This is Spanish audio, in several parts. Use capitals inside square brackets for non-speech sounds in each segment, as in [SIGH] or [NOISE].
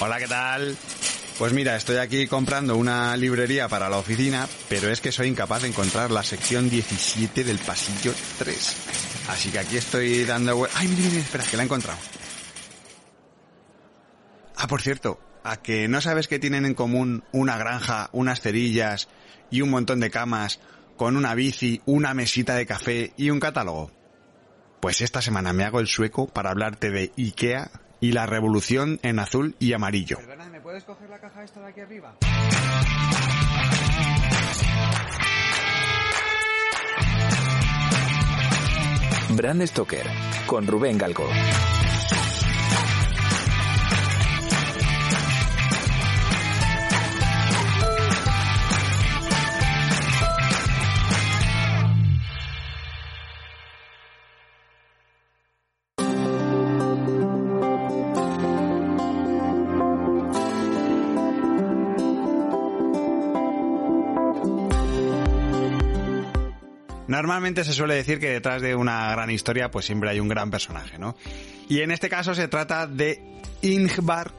Hola, ¿qué tal? Pues mira, estoy aquí comprando una librería para la oficina, pero es que soy incapaz de encontrar la sección 17 del pasillo 3. Así que aquí estoy dando... Ay, mira, mira, espera, que la he encontrado. Ah, por cierto, ¿a que no sabes que tienen en común una granja, unas cerillas y un montón de camas con una bici, una mesita de café y un catálogo? Pues esta semana me hago el sueco para hablarte de IKEA y la revolución en azul y amarillo. Perdona, ¿me puedes coger la caja esta de aquí arriba? Brand Stoker con Rubén Galgo. Normalmente se suele decir que detrás de una gran historia pues siempre hay un gran personaje, ¿no? Y en este caso se trata de Ingvar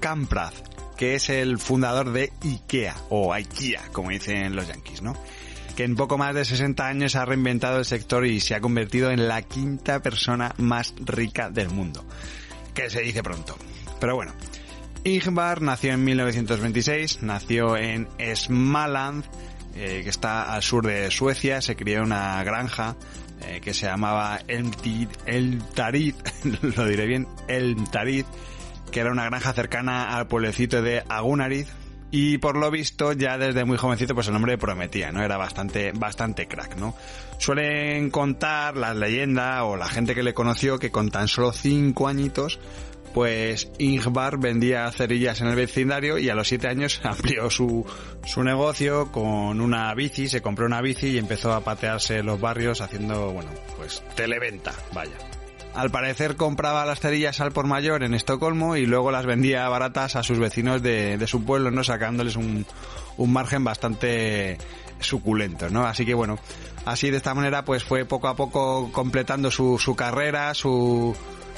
Kamprad, que es el fundador de IKEA, o IKEA, como dicen los yankees, ¿no? Que en poco más de 60 años ha reinventado el sector y se ha convertido en la quinta persona más rica del mundo. Que se dice pronto. Pero bueno, Ingvar nació en 1926, nació en Smaland, eh, que está al sur de Suecia, se crió en una granja eh, que se llamaba Elmtarid, [LAUGHS] lo diré bien, Elmtarid, que era una granja cercana al pueblecito de Agunarid, y por lo visto ya desde muy jovencito pues el nombre prometía, ¿no? Era bastante, bastante crack, ¿no? Suelen contar la leyenda o la gente que le conoció que con tan solo cinco añitos pues Ingvar vendía cerillas en el vecindario y a los siete años [LAUGHS] amplió su, su negocio con una bici, se compró una bici y empezó a patearse los barrios haciendo, bueno, pues televenta, vaya. Al parecer compraba las cerillas al por mayor en Estocolmo y luego las vendía baratas a sus vecinos de, de su pueblo, ¿no? Sacándoles un, un margen bastante suculento, ¿no? Así que bueno, así de esta manera pues fue poco a poco completando su, su carrera, su,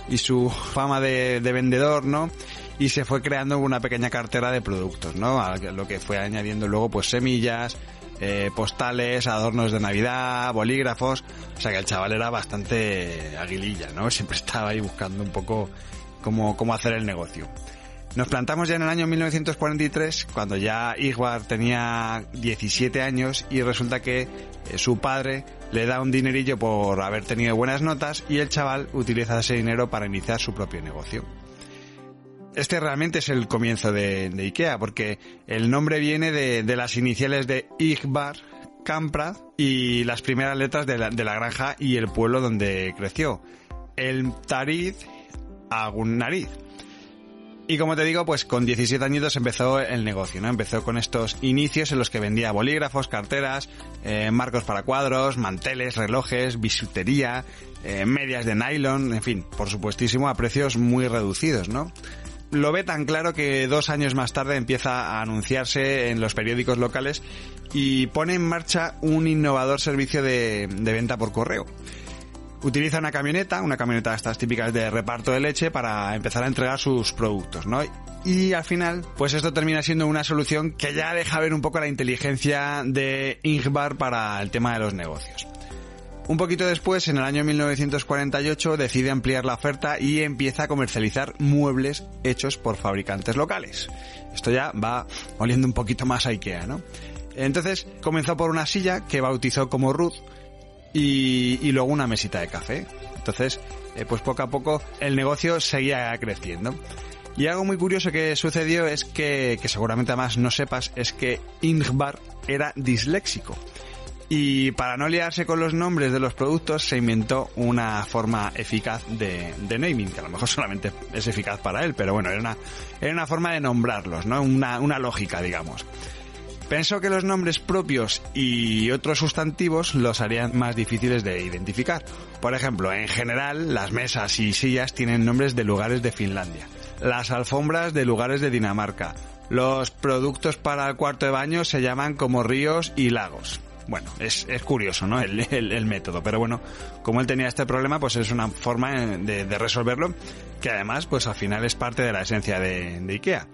y su fama de, de, vendedor, ¿no? Y se fue creando una pequeña cartera de productos, ¿no? A lo que fue añadiendo luego pues semillas, eh, postales, adornos de Navidad, bolígrafos. O sea que el chaval era bastante aguililla, ¿no? Siempre estaba ahí buscando un poco cómo, cómo hacer el negocio. Nos plantamos ya en el año 1943, cuando ya Igvar tenía 17 años y resulta que eh, su padre le da un dinerillo por haber tenido buenas notas y el chaval utiliza ese dinero para iniciar su propio negocio. Este realmente es el comienzo de, IKEA, porque el nombre viene de, las iniciales de Igvar Kamprad y las primeras letras de la, de la granja y el pueblo donde creció. El Tarid Agunnariz. Y como te digo, pues con 17 añitos empezó el negocio, ¿no? Empezó con estos inicios en los que vendía bolígrafos, carteras, eh, marcos para cuadros, manteles, relojes, bisutería, eh, medias de nylon, en fin, por supuestísimo a precios muy reducidos, ¿no? Lo ve tan claro que dos años más tarde empieza a anunciarse en los periódicos locales y pone en marcha un innovador servicio de, de venta por correo utiliza una camioneta, una camioneta de estas típicas de reparto de leche para empezar a entregar sus productos, ¿no? Y al final, pues esto termina siendo una solución que ya deja ver un poco la inteligencia de Ingvar para el tema de los negocios. Un poquito después, en el año 1948, decide ampliar la oferta y empieza a comercializar muebles hechos por fabricantes locales. Esto ya va oliendo un poquito más a Ikea, ¿no? Entonces comenzó por una silla que bautizó como Ruth, y, y, luego una mesita de café. Entonces, eh, pues poco a poco el negocio seguía creciendo. Y algo muy curioso que sucedió es que, que seguramente además no sepas, es que Ingvar era disléxico. Y para no liarse con los nombres de los productos, se inventó una forma eficaz de, de naming, que a lo mejor [LAUGHS] solamente es eficaz para él, pero bueno, era una, era una forma de nombrarlos, ¿no? Una, una lógica, digamos. Pensó que los nombres propios y otros sustantivos los harían más difíciles de identificar. Por ejemplo, en general, las mesas y sillas tienen nombres de lugares de Finlandia, las alfombras de lugares de Dinamarca, los productos para el cuarto de baño se llaman como ríos y lagos. bueno, es, es curioso, ¿no? El, el, método. Pero bueno, como él tenía este problema, pues es una forma de, de resolverlo que además, pues al final es parte de la esencia de, de IKEA.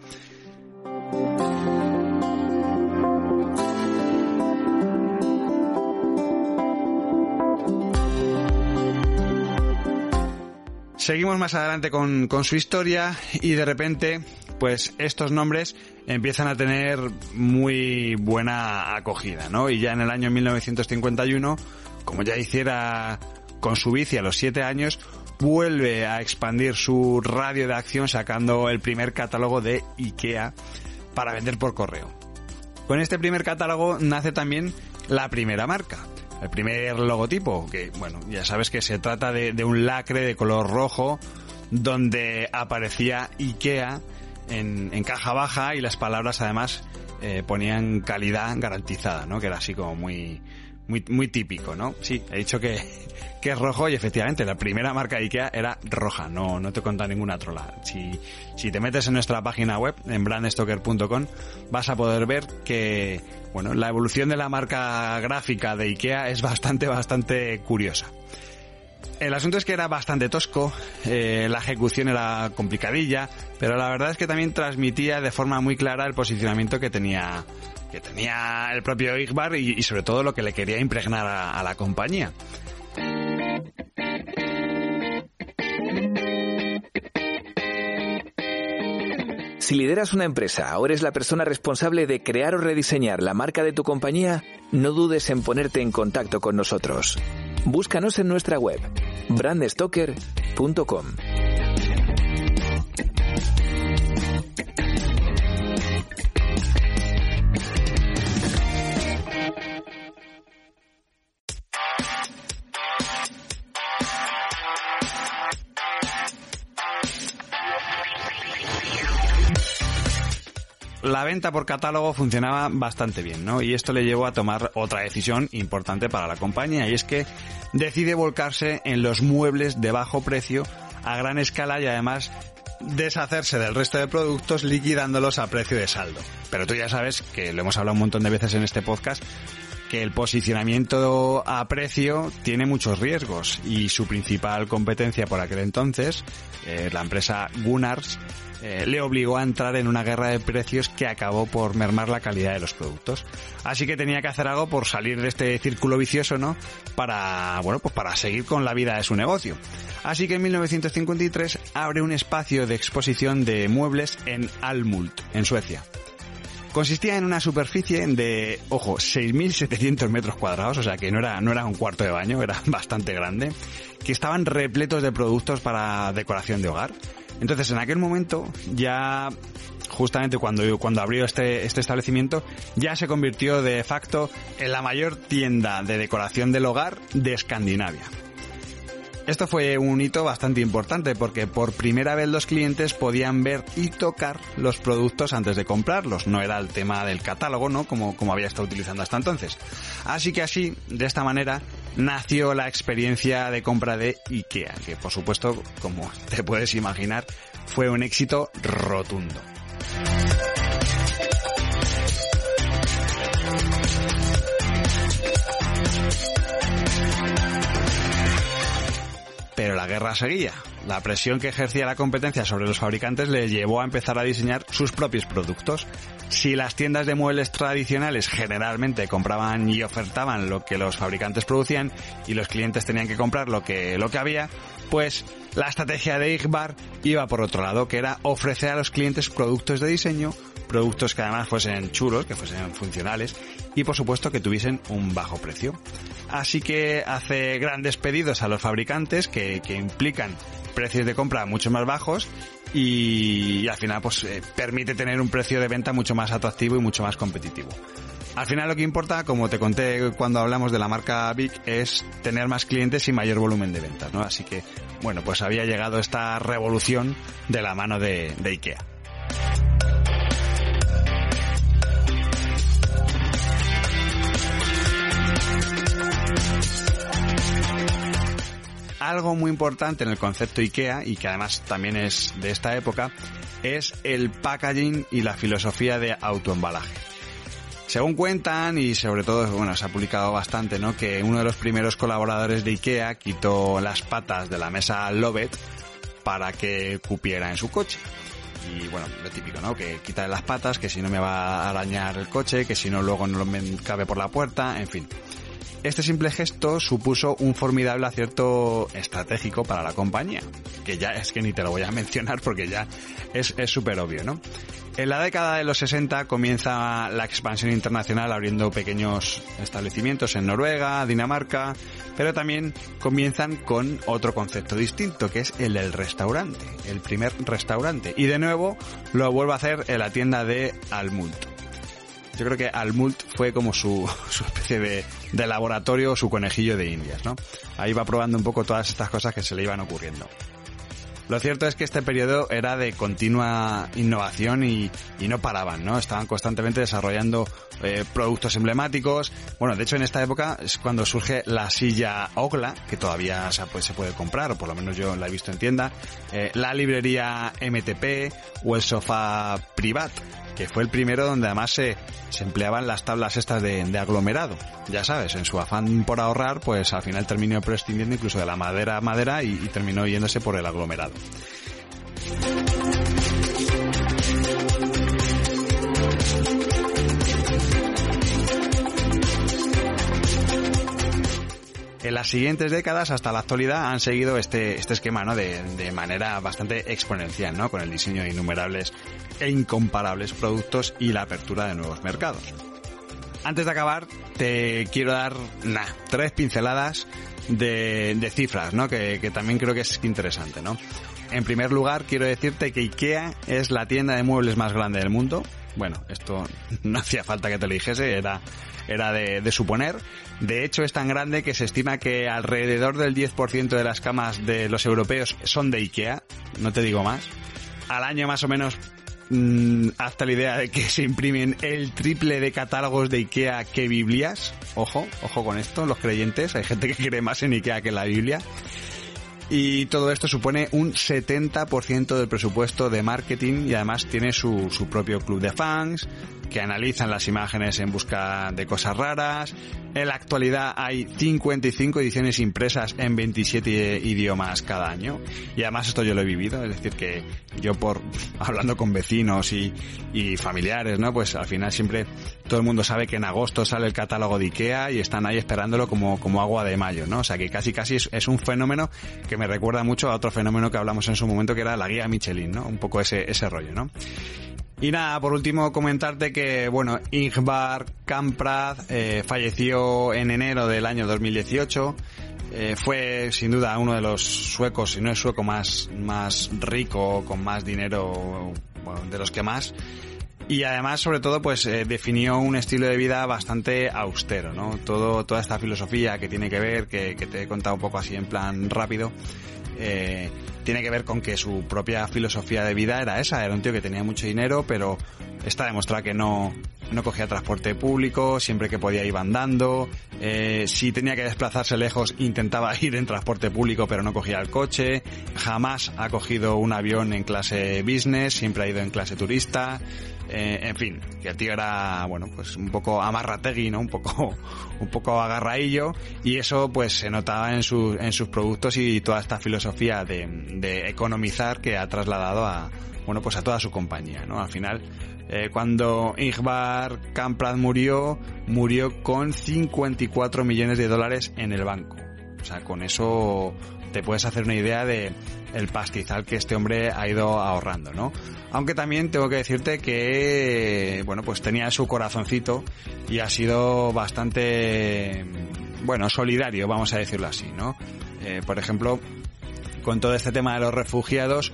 Seguimos más adelante con, con, su historia y de repente, pues estos nombres empiezan a tener muy buena acogida, ¿no? Y ya en el año 1951, como ya hiciera con su bici a los siete años, vuelve a expandir su radio de acción sacando el primer catálogo de IKEA para vender por correo. Con este primer catálogo nace también la primera marca, el primer logotipo, que bueno, ya sabes que se trata de, un lacre de color rojo donde aparecía IKEA en, caja baja y las palabras además eh, ponían calidad garantizada, ¿no? Que era así como muy, muy, muy típico, ¿no? Sí, he dicho que, que es rojo y efectivamente la primera marca de Ikea era roja, no, no te cuenta ninguna trola. Si, si te metes en nuestra página web, en brandstoker.com, vas a poder ver que, bueno, la evolución de la marca gráfica de Ikea es bastante, bastante curiosa. El asunto es que era bastante tosco, eh, la ejecución era complicadilla, pero la verdad es que también transmitía de forma muy clara el posicionamiento que tenía que tenía el propio Igbar y, sobre todo lo que le quería impregnar a la compañía. Si lideras una empresa o eres la persona responsable de crear o rediseñar la marca de tu compañía, no dudes en ponerte en contacto con nosotros. Búscanos en nuestra web, brandstoker.com. la venta por catálogo funcionaba bastante bien, ¿no? Y esto le llevó a tomar otra decisión importante para la compañía, y es que decide volcarse en los muebles de bajo precio a gran escala y además deshacerse del resto de productos liquidándolos a precio de saldo. Pero tú ya sabes que lo hemos hablado un montón de veces en este podcast, que el posicionamiento a precio tiene muchos riesgos y su principal competencia por aquel entonces, eh, la empresa Gunnars, eh, le obligó a entrar en una guerra de precios que acabó por mermar la calidad de los productos. Así que tenía que hacer algo por salir de este círculo vicioso, ¿no? Para, bueno, pues para seguir con la vida de su negocio. Así que en 1953 abre un espacio de exposición de muebles en Almult, en Suecia. Consistía en una superficie de, ojo, 6.700 metros cuadrados, o sea que no era, no era un cuarto de baño, era [LAUGHS] bastante grande, que estaban repletos de productos para decoración de hogar entonces, en aquel momento, ya justamente cuando, cuando abrió este, este establecimiento, ya se convirtió de facto en la mayor tienda de decoración del hogar de Escandinavia. Esto fue un hito bastante importante porque por primera vez los clientes podían ver y tocar los productos antes de comprarlos. No era el tema del catálogo, ¿no? Como, como había estado utilizando hasta entonces. Así que así, de esta manera, nació la experiencia de compra de IKEA, que por supuesto, como te puedes imaginar, fue un éxito rotundo. Guerra seguía. La presión que ejercía la competencia sobre los fabricantes le llevó a empezar a diseñar sus propios productos. Si las tiendas de muebles tradicionales generalmente compraban y ofertaban lo que los fabricantes producían y los clientes tenían que comprar lo que, lo que había, pues la estrategia de Igbar iba por otro lado, que era ofrecer a los clientes productos de diseño, productos que además fuesen chulos, que fuesen funcionales y por supuesto que tuviesen un bajo precio. Así que hace grandes pedidos a los fabricantes que, implican precios de compra mucho más bajos y, al final pues eh, permite tener un precio de venta mucho más atractivo y mucho más competitivo. Al final lo que importa, como te conté cuando hablamos de la marca Big, es tener más clientes y mayor volumen de ventas. Así que, bueno, pues había llegado esta revolución de la mano de IKEA. Algo muy importante en el concepto IKEA y que además también es de esta época es el packaging y la filosofía de autoembalaje. Según cuentan, y sobre todo, bueno, se ha publicado bastante, ¿no? Que uno de los primeros colaboradores de IKEA quitó las patas de la mesa Lovett para que cupiera en su coche. Y bueno, lo típico, ¿no? Que quita las patas, que si no me va a arañar el coche, que si no luego no me cabe por la puerta, en fin. Este simple gesto supuso un formidable acierto estratégico para la compañía, que ya es que ni te lo voy a [LAUGHS] mencionar porque ya es súper obvio, ¿no? En la década de los 60 comienza la expansión internacional abriendo pequeños establecimientos en Noruega, Dinamarca, pero también comienzan con otro concepto distinto, que es el del restaurante, el primer restaurante. Y de nuevo lo vuelve a hacer en la tienda de Almult. Yo creo que Almult fue como su, [LAUGHS] su especie de, de laboratorio, su conejillo de indias, ¿no? Ahí va probando un poco todas estas cosas que se le iban ocurriendo. Lo cierto es que este periodo era de continua innovación y, no paraban, ¿no? Estaban constantemente desarrollando eh, productos emblemáticos. Bueno, de hecho en esta época es cuando surge la silla Ogla, que todavía se puede, se puede comprar, o por lo menos yo la he visto en tienda, eh, la librería MTP o el sofá Privat, que fue el primero donde además se, empleaban las tablas estas de, aglomerado. Ya sabes, en su afán por ahorrar, pues al final terminó prescindiendo incluso de la madera a madera y terminó yéndose por el aglomerado. Las siguientes décadas hasta la actualidad han seguido este, este esquema, ¿no? De, de, manera bastante exponencial, ¿no? Con el diseño de innumerables e incomparables productos y la apertura de nuevos mercados. Antes de acabar, te quiero dar, nah, tres pinceladas de, de cifras, ¿no? Que, que también creo que es interesante, ¿no? En primer lugar, quiero decirte que IKEA es la tienda de muebles más grande del mundo. Bueno, esto [LAUGHS] no hacía falta que te lo dijese, era era de, suponer. De hecho, es tan grande que se estima que alrededor del 10% de las camas de los europeos son de IKEA, no te digo más. Al año más o menos mm, hasta la idea de que se imprimen el triple de catálogos de IKEA que Biblias. Ojo, ojo con esto, los creyentes. Hay gente que cree más en IKEA que en la Biblia. Y todo esto supone un 70% del presupuesto de marketing y además tiene su, su propio club de fans, que analizan las imágenes en busca de cosas raras. En la actualidad hay 55 ediciones impresas en 27 idiomas cada año. Y además esto yo lo he vivido, es decir que yo por [LAUGHS] hablando con vecinos y, y familiares, ¿no? Pues al final siempre todo el mundo sabe que en agosto sale el catálogo de Ikea y están ahí esperándolo como, como agua de mayo, ¿no? O sea que casi casi es, es, un fenómeno que me recuerda mucho a otro fenómeno que hablamos en su momento que era la guía Michelin, ¿no? Un poco ese, ese rollo, ¿no? Y nada, por último comentarte que, bueno, Ingvar Kamprad eh, falleció en enero del año 2018. Eh, fue sin duda uno de los suecos, si no es sueco más, más rico, con más dinero, bueno, de los que más. Y además, sobre todo, pues eh, definió un estilo de vida bastante austero, ¿no? Todo, toda esta filosofía que tiene que ver, que, que te he contado un poco así en plan rápido, eh, tiene que ver con que su propia filosofía de vida era esa, era un tío que tenía mucho dinero, pero está demostrado que no, no cogía transporte público, siempre que podía iba andando, eh, si tenía que desplazarse lejos intentaba [LAUGHS] ir en transporte público pero no cogía el coche, jamás ha cogido un avión en clase business, siempre ha ido en clase turista, eh, en fin, que el tío era, bueno, pues un poco amarrategui, ¿no? Un poco, [LAUGHS] un poco agarraillo y eso pues se notaba en, sus en sus productos y toda esta filosofía de, de economizar que ha trasladado a, bueno, pues a toda su compañía, ¿no? Al final, eh, cuando Ingvar Kamprad murió, murió con 54 millones de dólares en el banco. O sea, con eso te puedes hacer una idea de el pastizal que este hombre ha ido ahorrando, ¿no? Aunque también tengo que decirte que, bueno, pues tenía su corazoncito y ha sido bastante, bueno, solidario, vamos a decirlo así, ¿no? Eh, por ejemplo, con todo este tema de los refugiados,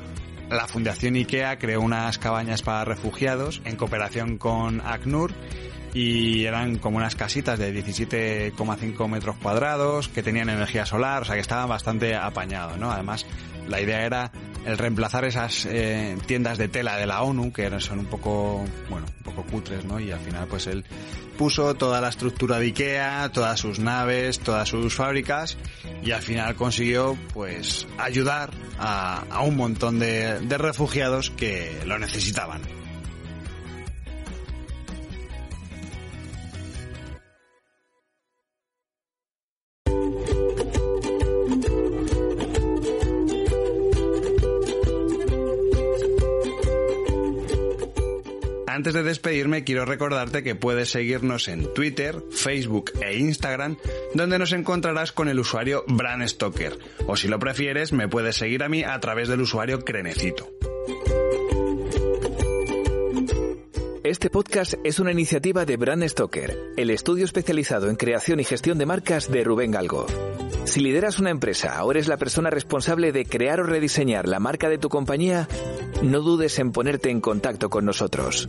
la Fundación IKEA creó unas cabañas para refugiados en cooperación con ACNUR y eran como unas casitas de 17,5 metros cuadrados que tenían energía solar, o sea que estaban bastante apañados, ¿no? Además, la idea era el reemplazar esas eh, tiendas de tela de la ONU que son un poco, bueno, un poco cutres, ¿no? Y al final pues él puso toda la estructura de Ikea, todas sus naves, todas sus fábricas y al final consiguió pues ayudar a, a un montón de, de refugiados que lo necesitaban. Antes de despedirme quiero recordarte que puedes seguirnos en Twitter, Facebook e Instagram, donde nos encontrarás con el usuario Bran Stoker, o si lo prefieres me puedes seguir a mí a través del usuario Crenecito. Este podcast es una iniciativa de Brand Stoker, el estudio especializado en creación y gestión de marcas de Rubén Galgo. Si lideras una empresa o eres la persona responsable de crear o rediseñar la marca de tu compañía, no dudes en ponerte en contacto con nosotros.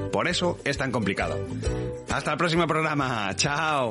Por eso es tan complicado. Hasta el próximo programa. Chao.